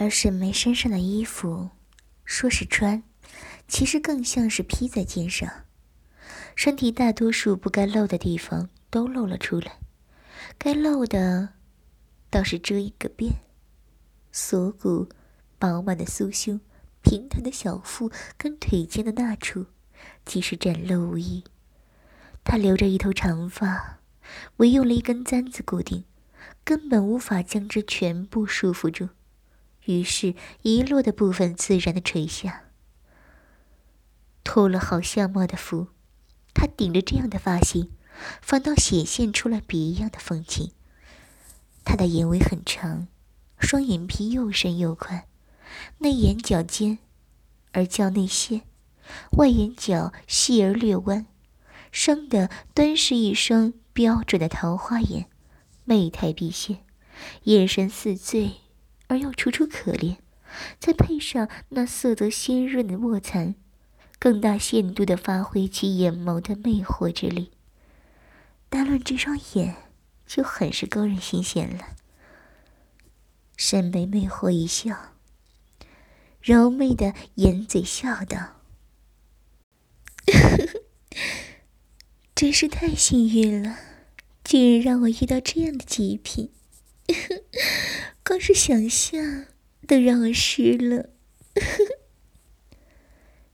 而沈眉身上的衣服，说是穿，其实更像是披在肩上，身体大多数不该露的地方都露了出来，该露的倒是遮一个遍。锁骨、饱满的酥胸、平坦的小腹跟腿间的那处，即是展露无遗。她留着一头长发，唯用了一根簪子固定，根本无法将之全部束缚住。于是遗落的部分自然的垂下。脱了好相貌的服，她顶着这样的发型，反倒显现出了别样的风情。她的眼尾很长，双眼皮又深又宽，内眼角尖而较内陷，外眼角细而略弯，生的端是一双标准的桃花眼，媚态毕现，眼神似醉。而又楚楚可怜，再配上那色泽鲜润的卧蚕，更大限度的发挥其眼眸的魅惑之力。单论这双眼，就很是勾人心弦了。沈眉魅惑一笑，柔媚的掩嘴笑道：“ 真是太幸运了，竟然让我遇到这样的极品。”光是想象都让我湿了。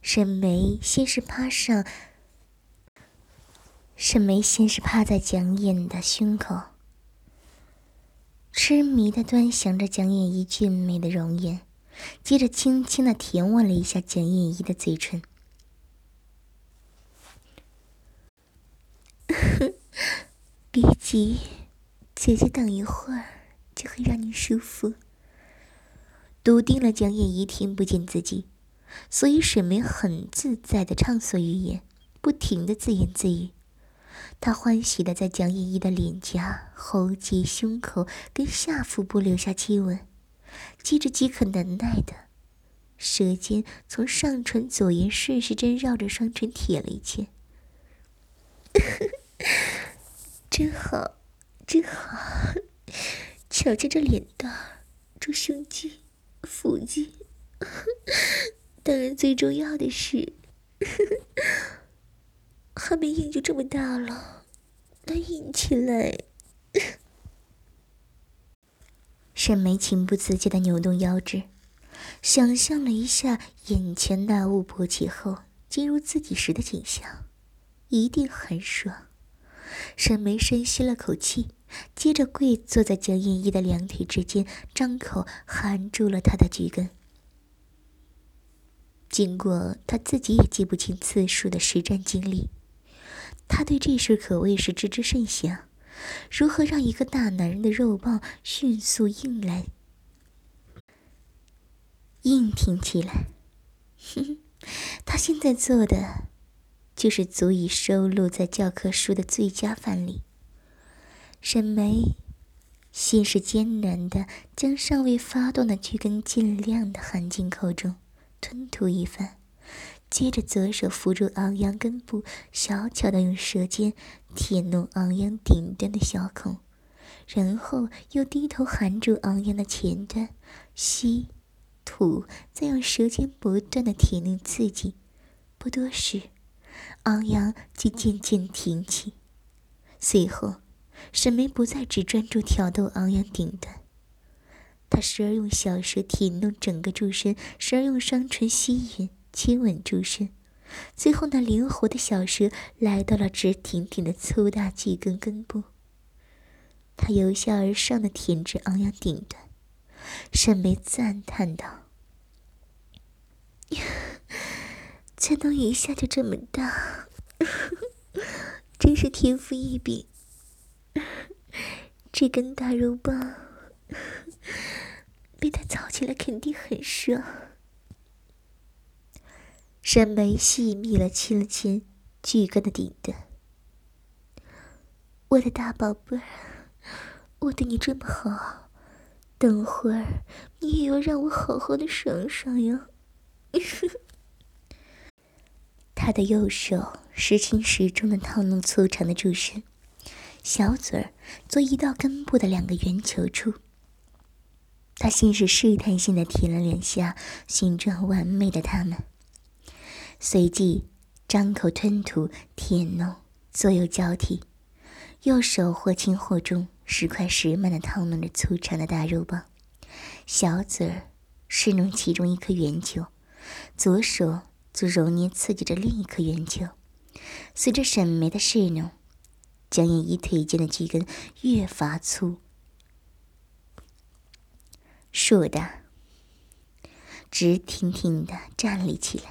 沈眉先是趴上，沈眉先是趴在蒋眼的胸口，痴迷的端详着蒋眼一俊美的容颜，接着轻轻的舔吻了一下蒋眼一的嘴唇。别急，姐姐等一会儿。就会让你舒服。笃定了蒋眼仪听不见自己，所以沈眉很自在的畅所欲言，不停的自言自语。他欢喜的在蒋眼仪的脸颊、喉结、胸口跟下腹部留下亲吻，接着饥渴难耐的舌尖从上唇左沿顺时针绕着双唇舔了一圈。真好，真好。瞧瞧这脸蛋，这胸肌、腹肌，当然最重要的是，还没硬就这么大了，那硬起来。沈眉情不自禁的扭动腰肢，想象了一下眼前那雾勃起后进入自己时的景象，一定很爽。沈眉深吸了口气。接着跪坐在江燕一的两腿之间，张口含住了他的菊根。经过他自己也记不清次数的实战经历，他对这事可谓是知之甚详。如何让一个大男人的肉棒迅速硬来、硬挺起来？哼，他现在做的，就是足以收录在教科书的最佳范例。沈眉先是艰难的将尚未发动的巨根尽量的含进口中，吞吐一番，接着左手扶住昂扬根部，小巧的用舌尖舔弄昂扬顶端的小孔，然后又低头含住昂扬的前端，吸吐，再用舌尖不断的舔弄刺激。不多时，昂扬即渐渐挺起，随后。沈眉不再只专注挑逗昂扬顶端，她时而用小舌舔弄整个柱身，时而用双唇吸吮亲吻柱身，最后那灵活的小舌来到了直挺挺的粗大巨根根部。她由下而上的舔至昂扬顶端，沈眉赞叹道：“才能一下就这么大，真是天赋异禀。” 这根大肉棒被他操起来肯定很爽。沈眉细密了亲了亲巨根的顶端，我的大宝贝儿，我对你这么好，等会儿你也要让我好好的爽爽呀！他的右手时轻时重的套弄粗长的柱身。小嘴儿做移到根部的两个圆球处，他先是试探性的舔了两下形状完美的它们，随即张口吞吐舔弄，左右交替，右手或轻或重，时快时慢的掏弄着粗长的大肉棒，小嘴儿试弄其中一颗圆球，左手则揉捏刺激着另一颗圆球。随着沈眉的试弄，江燕一腿间的巨根越发粗。硕大，直挺挺的站立起来。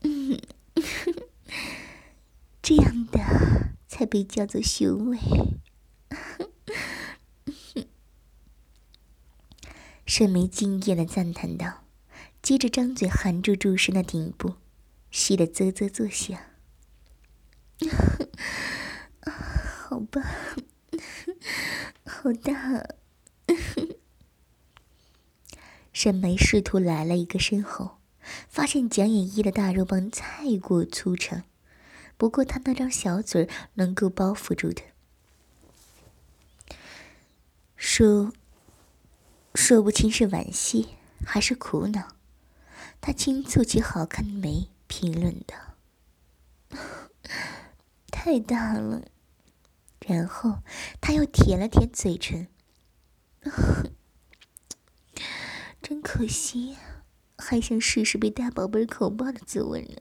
嗯，这样的才被叫做雄伟。沈眉惊艳的赞叹道，接着张嘴含住柱身的顶部，吸得啧啧作响。好棒，好大。沈眉试图来了一个身后，发现蒋眼一的大肉棒太过粗长，不过他那张小嘴能够包覆住的。说说不清是惋惜还是苦恼，他轻蹙起好看的眉，评论道：“ 太大了。”然后他又舔了舔嘴唇。真可惜，还想试试被大宝贝口爆的滋味呢。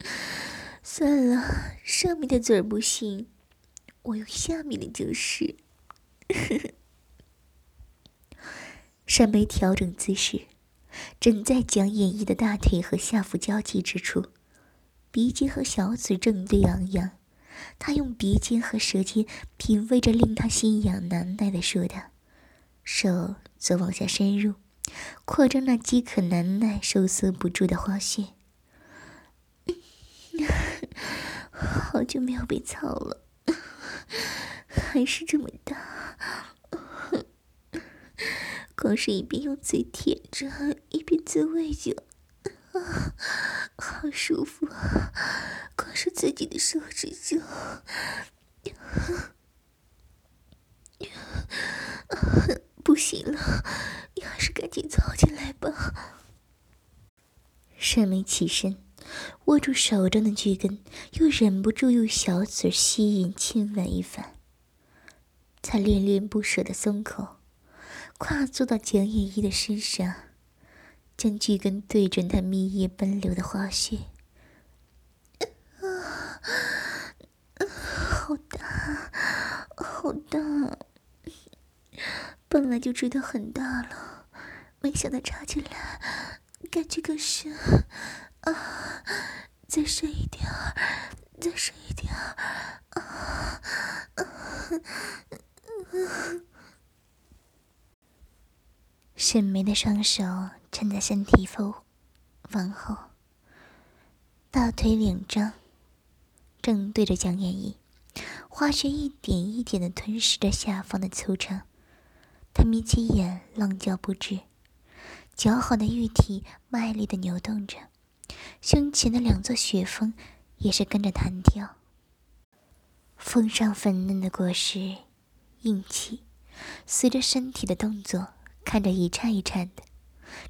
算了，上面的嘴儿不行，我用下面的就是。山梅调整姿势，正在将演绎的大腿和下腹交集之处，鼻尖和小嘴正对昂扬。他用鼻尖和舌尖品味着令他心痒难耐的说道，手则往下深入。扩张那饥渴难耐、收缩不住的花穴，好久没有被操了，还是这么大。光是一边用嘴舔着，一边滋味着，好舒服。啊自己的手指就…… 不行了，你还是赶紧凑进来吧。沈眉起身，握住手中的巨根，又忍不住用小嘴吸引亲吻一番。他恋恋不舍的松口，跨坐到蒋野一的身上，将巨根对准他蜜液奔流的花穴。啊，好大，好大。本来就知道很大了，没想到插进来，感觉更深啊！再深一点儿，再深一点儿啊！沈眉的双手撑在身体后，往后，大腿两张，正对着江燕一，花穴一点一点的吞噬着下方的粗长。他眯起眼，浪叫不止，姣好的玉体卖力的扭动着，胸前的两座雪峰也是跟着弹跳。峰上粉嫩的果实，硬气，随着身体的动作，看着一颤一颤的。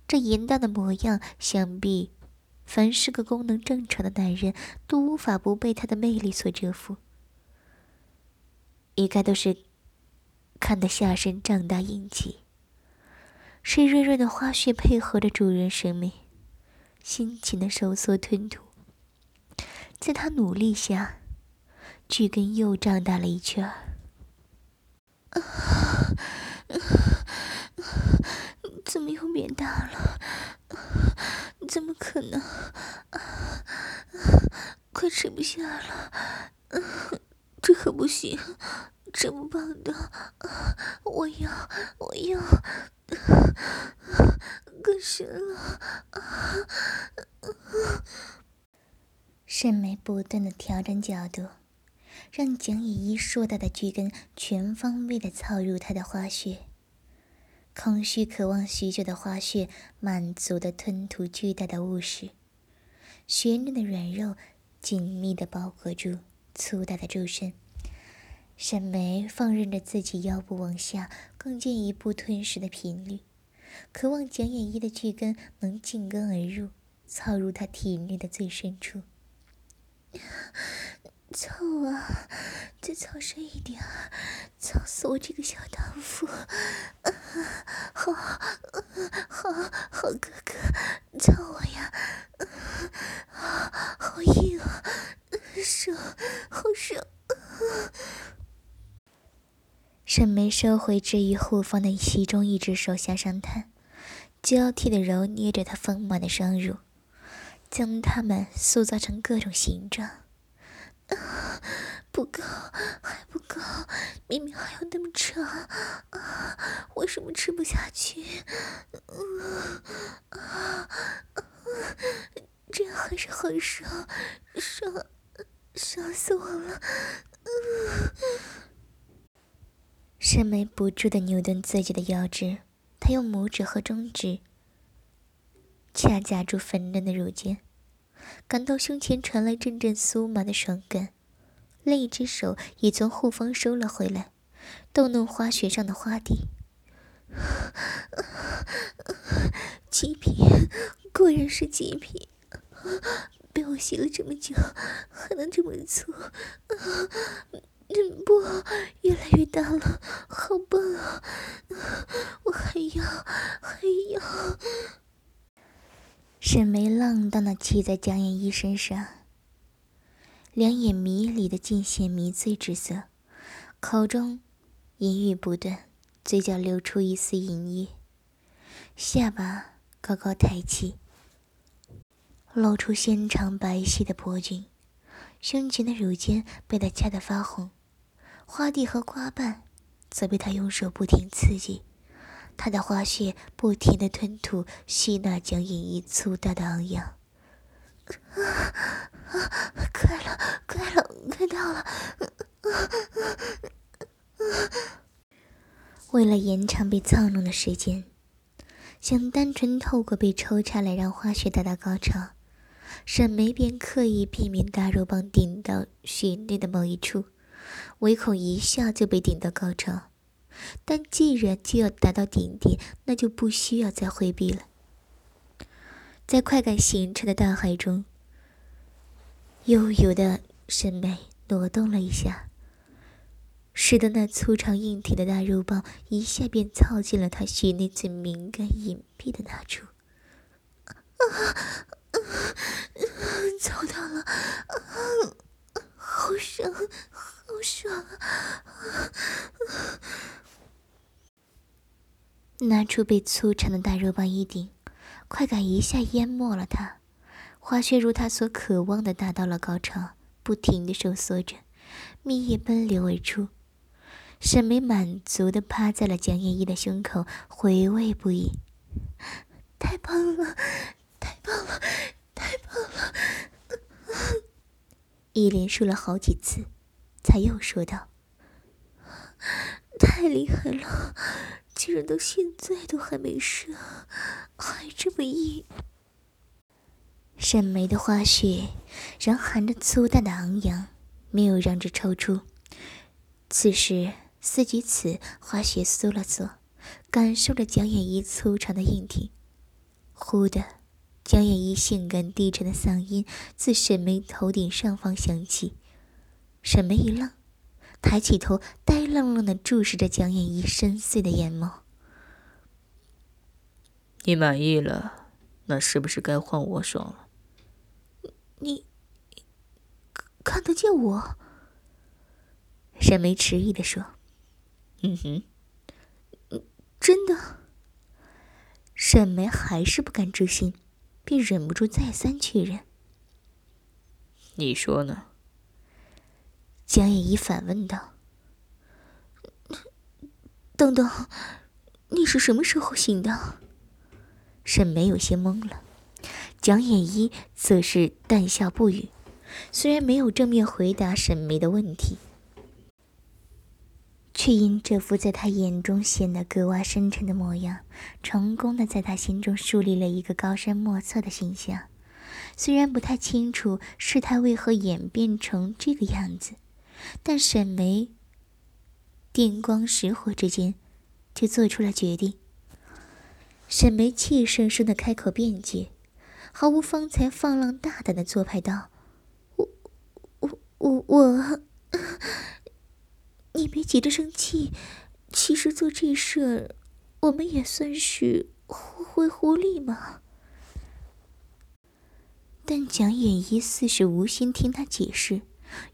这淫荡的模样，想必凡是个功能正常的男人都无法不被他的魅力所折服。一概都是。看得下身胀大硬气，是润润的花穴配合着主人审美，辛勤的收缩吞吐。在他努力下，巨根又胀大了一圈儿。怎么又变大了？怎么可能？快吃不下了！这可不行！这么棒的，我要，我要，更深了！沈眉不断的调整角度，让蒋以一硕大的巨根全方位的操入他的花穴，空虚渴望许久的花穴满足的吞吐巨大的物实，雪嫩的软肉紧密的包裹住粗大的柱身。沈眉放任着自己腰部往下更进一步吞噬的频率，渴望蒋眼一的巨根能进根而入，操入他体内的最深处。操啊！再操深一点，操死我这个小荡妇！好，好，好哥哥，操我呀！啊好硬啊，爽，好爽！沈眉收回置于后方的其中一只手，向上探，交替的揉捏着他丰满的双乳，将它们塑造成各种形状。不够，还不够，明明还有那么长，啊，为什么吃不下去？啊，这样还是很爽，爽，爽死我了！沈眉不住的扭动自己的腰肢，她用拇指和中指掐夹住粉嫩的乳尖。感到胸前传来阵阵酥麻的爽感，另一只手也从后方收了回来，逗弄花穴上的花蒂。极品，果然是极品！被我吸了这么久，还能这么粗？不，越来越大了，好棒啊！我还要，还要。沈眉浪荡的骑在江燕一身上，两眼迷离的尽显迷醉之色，口中淫语不断，嘴角流出一丝淫液，下巴高高抬起，露出纤长白皙的脖颈，胸前的乳尖被他掐得发红，花蒂和花瓣则被他用手不停刺激。他的花穴不停的吞吐、吸纳将隐逸粗大的昂扬，啊啊快了，快了，快到了！为了延长被操弄的时间，想单纯透过被抽插来让花穴达到高潮，沈眉便刻意避免大肉棒顶到穴内的某一处，唯恐一下就被顶到高潮。但既然就要达到顶点，那就不需要再回避了。在快感形成的大海中，悠悠的审美挪动了一下，使得那粗长硬挺的大肉棒一下便操进了他穴内最敏感隐蔽的那处。啊，操到了，啊好爽，好爽啊！拿出被粗长的大肉棒一顶，快感一下淹没了他，花穴如他所渴望的达到了高潮，不停的收缩着，蜜液奔流而出。沈眉满足的趴在了蒋燕一的胸口，回味不已。太棒了，太棒了，太棒了！一连说了好几次，才又说道：“太厉害了。”竟然到现在都还没射，还这么硬。沈眉的花穴仍含着粗大的昂扬，没有让之抽出。此时思及此，花穴缩了缩，感受着蒋眼一粗长的硬体。忽的，蒋眼一性感低沉的嗓音自沈眉头顶上方响起。沈眉一愣。抬起头，呆愣愣的注视着蒋眼一深邃的眼眸。你满意了，那是不是该换我爽了？你看得见我？沈眉迟疑的说：“嗯哼，真的。”沈眉还是不敢置信，便忍不住再三确认：“你说呢？”江夜怡反问道：“等等，你是什么时候醒的？”沈眉有些懵了，江夜一则是淡笑不语，虽然没有正面回答沈眉的问题，却因这副在他眼中显得格外深沉的模样，成功的在他心中树立了一个高深莫测的形象。虽然不太清楚事态为何演变成这个样子。但沈眉电光石火之间，就做出了决定。沈眉气生生的开口辩解，毫无方才放浪大胆的做派道：“我、我、我、我，你别急着生气。其实做这事儿，我们也算是互惠互利嘛。”但蒋眼一似是无心听他解释，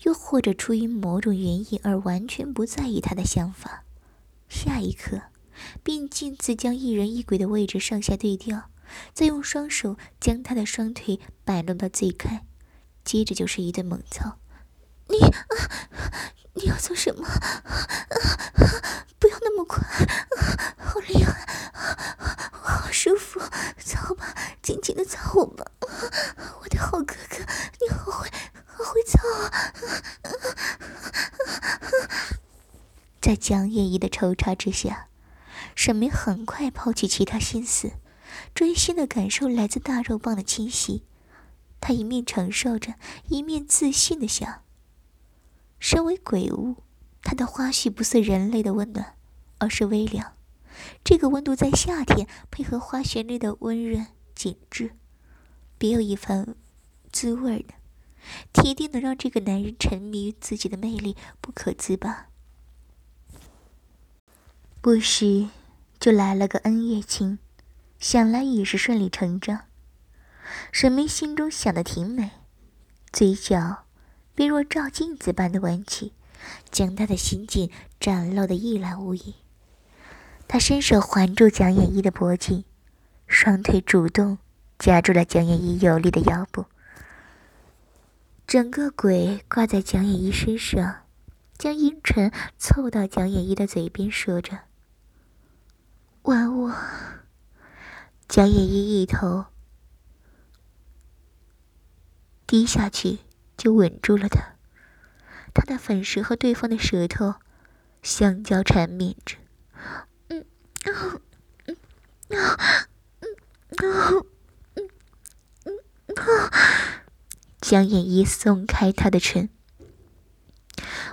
又或者出于某种原因而完全不在意他的想法。下一刻。便径自将一人一鬼的位置上下对调，再用双手将他的双腿摆弄到最开，接着就是一顿猛操。你啊，你要做什么？啊 不要那么快，好厉害，好舒服，操吧，紧紧的操我吧，我的好哥哥，你好会，会操啊！在江夜怡的抽插之下。沈明很快抛弃其他心思，专心的感受来自大肉棒的侵袭。他一面承受着，一面自信的想：身为鬼物，他的花絮不似人类的温暖，而是微凉。这个温度在夏天配合花旋律的温润紧致，别有一番滋味呢。铁定能让这个男人沉迷于自己的魅力，不可自拔。不时。就来了个恩怨情，想来也是顺理成章。沈眉心中想的挺美，嘴角便若照镜子般的弯起，将他的心境展露的一览无遗。他伸手环住蒋眼一的脖颈，双腿主动夹住了蒋眼一有力的腰部，整个鬼挂在蒋眼一身上，将阴唇凑到蒋眼一的嘴边，说着。吻我，蒋野一一头低下去，就吻住了他。他的粉舌和对方的舌头相交缠绵着，嗯，啊，嗯，啊，嗯，嗯，嗯，蒋野一松开他的唇，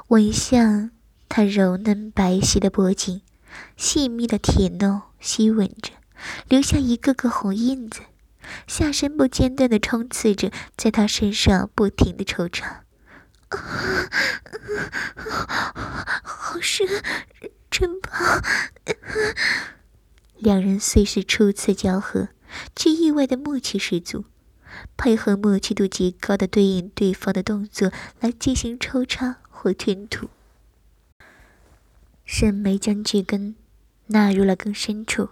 吻向他柔嫩白皙的脖颈。细密的铁弄吸吻着，留下一个个红印子，下身不间断的冲刺着，在他身上不停的抽插。好深，真棒！两人虽是初次交合，却意外的默契十足，配合默契度极高的对应对方的动作来进行抽插或吞吐。沈眉将巨根纳入了更深处，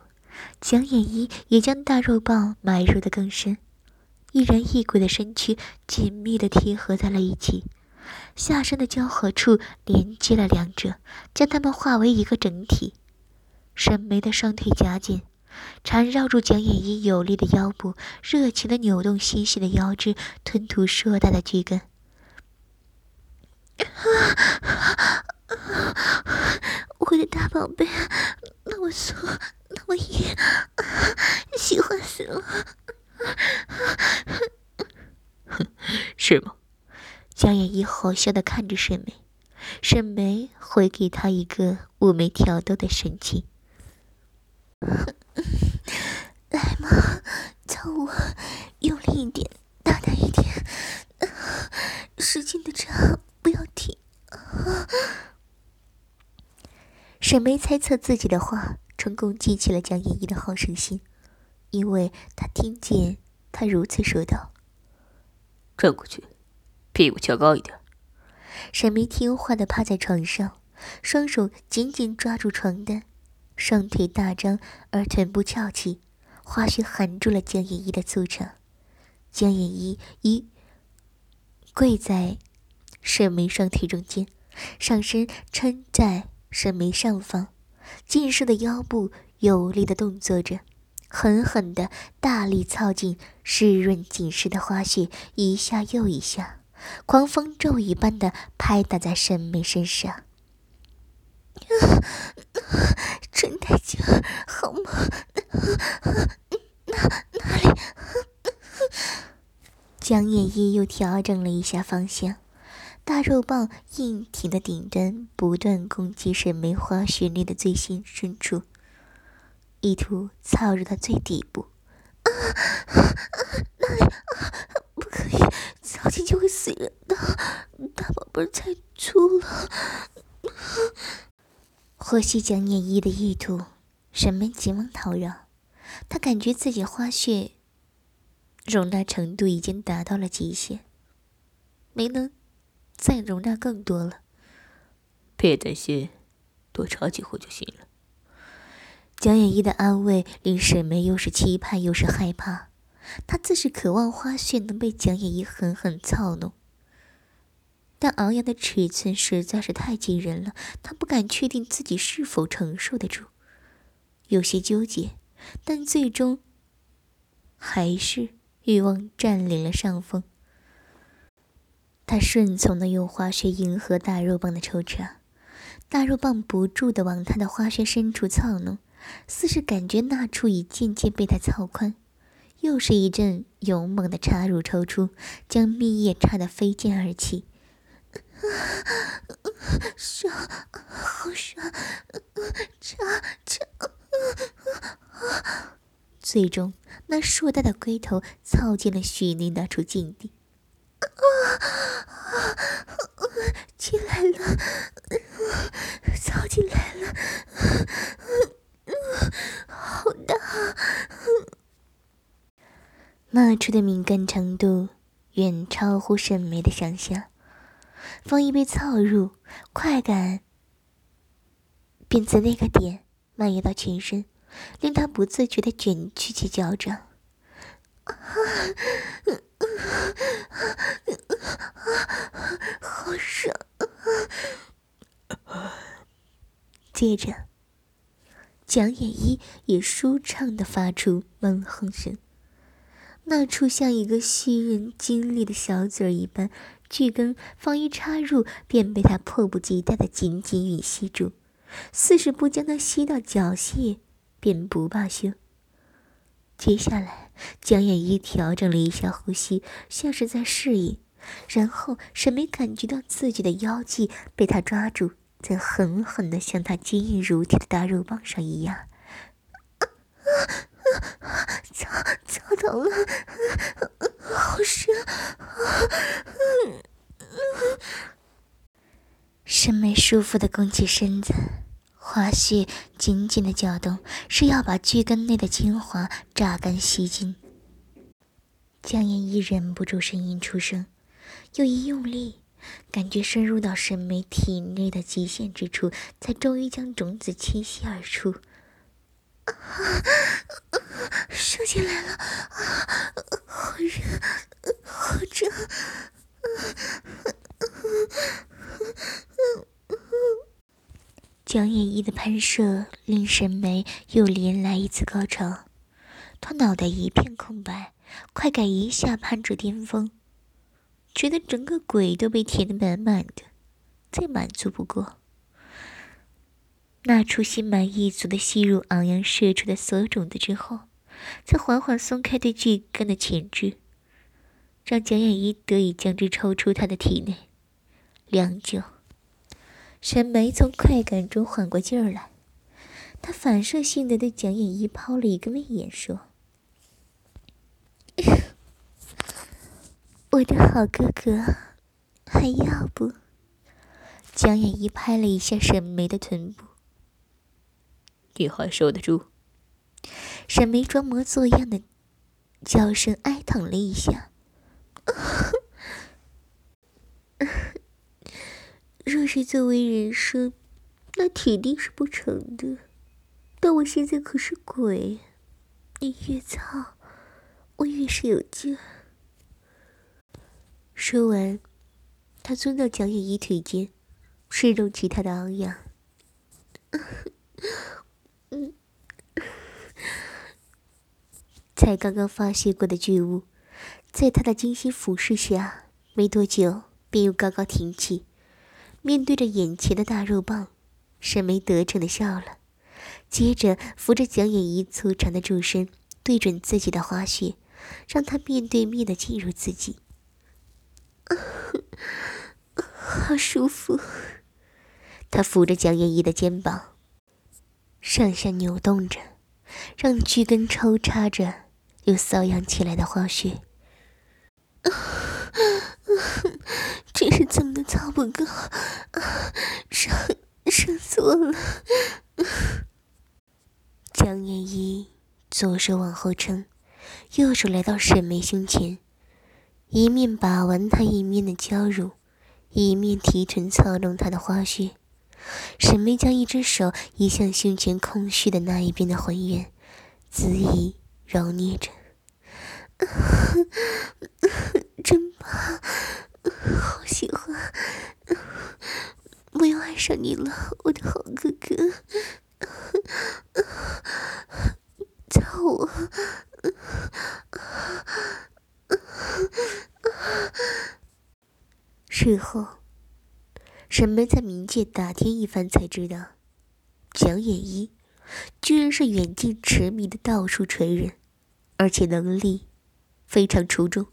蒋眼一也将大肉棒埋入的更深，一人一鬼的身躯紧密的贴合在了一起，下身的交合处连接了两者，将它们化为一个整体。沈眉的双腿夹紧，缠绕住蒋眼一有力的腰部，热情的扭动纤细的腰肢，吞吐硕大的巨根。我的大宝贝，那么粗，那么硬，喜欢死了。是吗？江眼一好笑的看着沈眉，沈眉回给他一个妩媚挑逗的神情。哼 来嘛，操我，用力一点，大胆一点，使劲的插，不要停。沈眉猜测自己的话，成功激起了江依依的好胜心，因为他听见他如此说道：“转过去，屁股翘高一点。”沈眉听话的趴在床上，双手紧紧抓住床单，双腿大张而臀部翘起，花絮含住了江野一的粗长。江野一一跪在沈眉双腿中间，上身撑在。沈眉上方，劲瘦的腰部有力的动作着，狠狠的大力操进湿润紧实的花絮，一下又一下，狂风骤雨般的拍打在沈眉身上。真带劲，好吗？哪哪里？江夜一又调整了一下方向。大肉棒硬挺的顶端，不断攻击沈梅花穴内的最心深处，意图操入到最底部。啊啊！那里啊，不可以，操进就会死人的，大宝贝儿太粗了。获悉蒋念一的意图，沈梅急忙讨饶。她感觉自己花穴容纳程度已经达到了极限，没能再容纳更多了。别担心，多插几回就行了。蒋眼一的安慰令沈梅又是期盼又是害怕。她自是渴望花絮能被蒋眼一狠狠操弄，但昂扬的尺寸实在是太惊人了，她不敢确定自己是否承受得住，有些纠结。但最终，还是欲望占领了上风。他顺从的用花穴迎合大肉棒的抽插，大肉棒不住的往他的花穴深处操弄，似是感觉那处已渐渐被他操宽。又是一阵勇猛的插入抽出，将蜜液插得飞溅而起。爽，好爽！插插。最终，那硕大的龟头操进了许内那处禁地，啊！进来了，操进来了，好大！那处的敏感程度远超乎沈梅的想象，风一被凑入，快感便在那个点蔓延到全身。令他不自觉的卷曲起脚掌，啊好爽！接着，蒋眼一也舒畅的发出闷哼声，那处像一个吸人精力的小嘴一般，巨根方一插入，便被他迫不及待的紧紧吮吸住，似是不将他吸到脚泄。便不罢休。接下来，江燕一调整了一下呼吸，像是在适应。然后，沈梅感觉到自己的腰际被他抓住，在狠狠的向他坚硬如铁的大肉棒上一压。操！操疼了，好深！沈梅舒服的弓起身子。花絮紧紧的搅动，是要把巨根内的精华榨干吸尽。江言一忍不住声音出声，又一用力，感觉深入到沈梅体内的极限之处，才终于将种子倾泻而出。啊，射进来了！啊，好热，好热！蒋眼一的喷射令沈梅又连来一次高潮，她脑袋一片空白，快感一下攀至巅峰，觉得整个鬼都被填得满满的，再满足不过。那处心满意足的吸入昂扬射出的所有种子之后，才缓缓松开对巨根的钳制，让蒋眼一得以将之抽出他的体内。良久。沈梅从快感中缓过劲儿来，她反射性的对蒋眼一抛了一个媚眼，说：“ 我的好哥哥，还要不？”蒋眼一拍了一下沈梅的臀部，“你还受得住？”沈眉装模作样的娇声哀叹了一下。若是作为人生，那铁定是不成的。但我现在可是鬼，你越操，我越是有劲。说完，他钻到蒋眼一腿间，试动起他的昂扬。才刚刚发泄过的巨物，在他的精心俯视下，没多久便又高高挺起。面对着眼前的大肉棒，沈眉得逞的笑了，接着扶着蒋眼一粗长的柱身，对准自己的花穴，让他面对面的进入自己。好舒服。他扶着蒋燕一的肩膀，上下扭动着，让巨根抽插着又瘙痒起来的花穴。真是怎么的操不够，伤伤死我了！江燕一左手往后撑，右手来到沈眉胸前，一面把玩她，一面的娇乳，一面提臀操弄她的花穴。沈眉将一只手移向胸前空虚的那一边的浑圆，恣意揉捏着。真棒，好喜欢！我要爱上你了，我的好哥哥！操我！事后，沈梅在冥界打听一番，才知道蒋野一居然是远近驰名的道术传人，而且能力非常出众。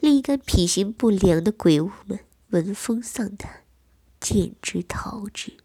另一个品行不良的鬼物们闻风丧胆，简直逃之。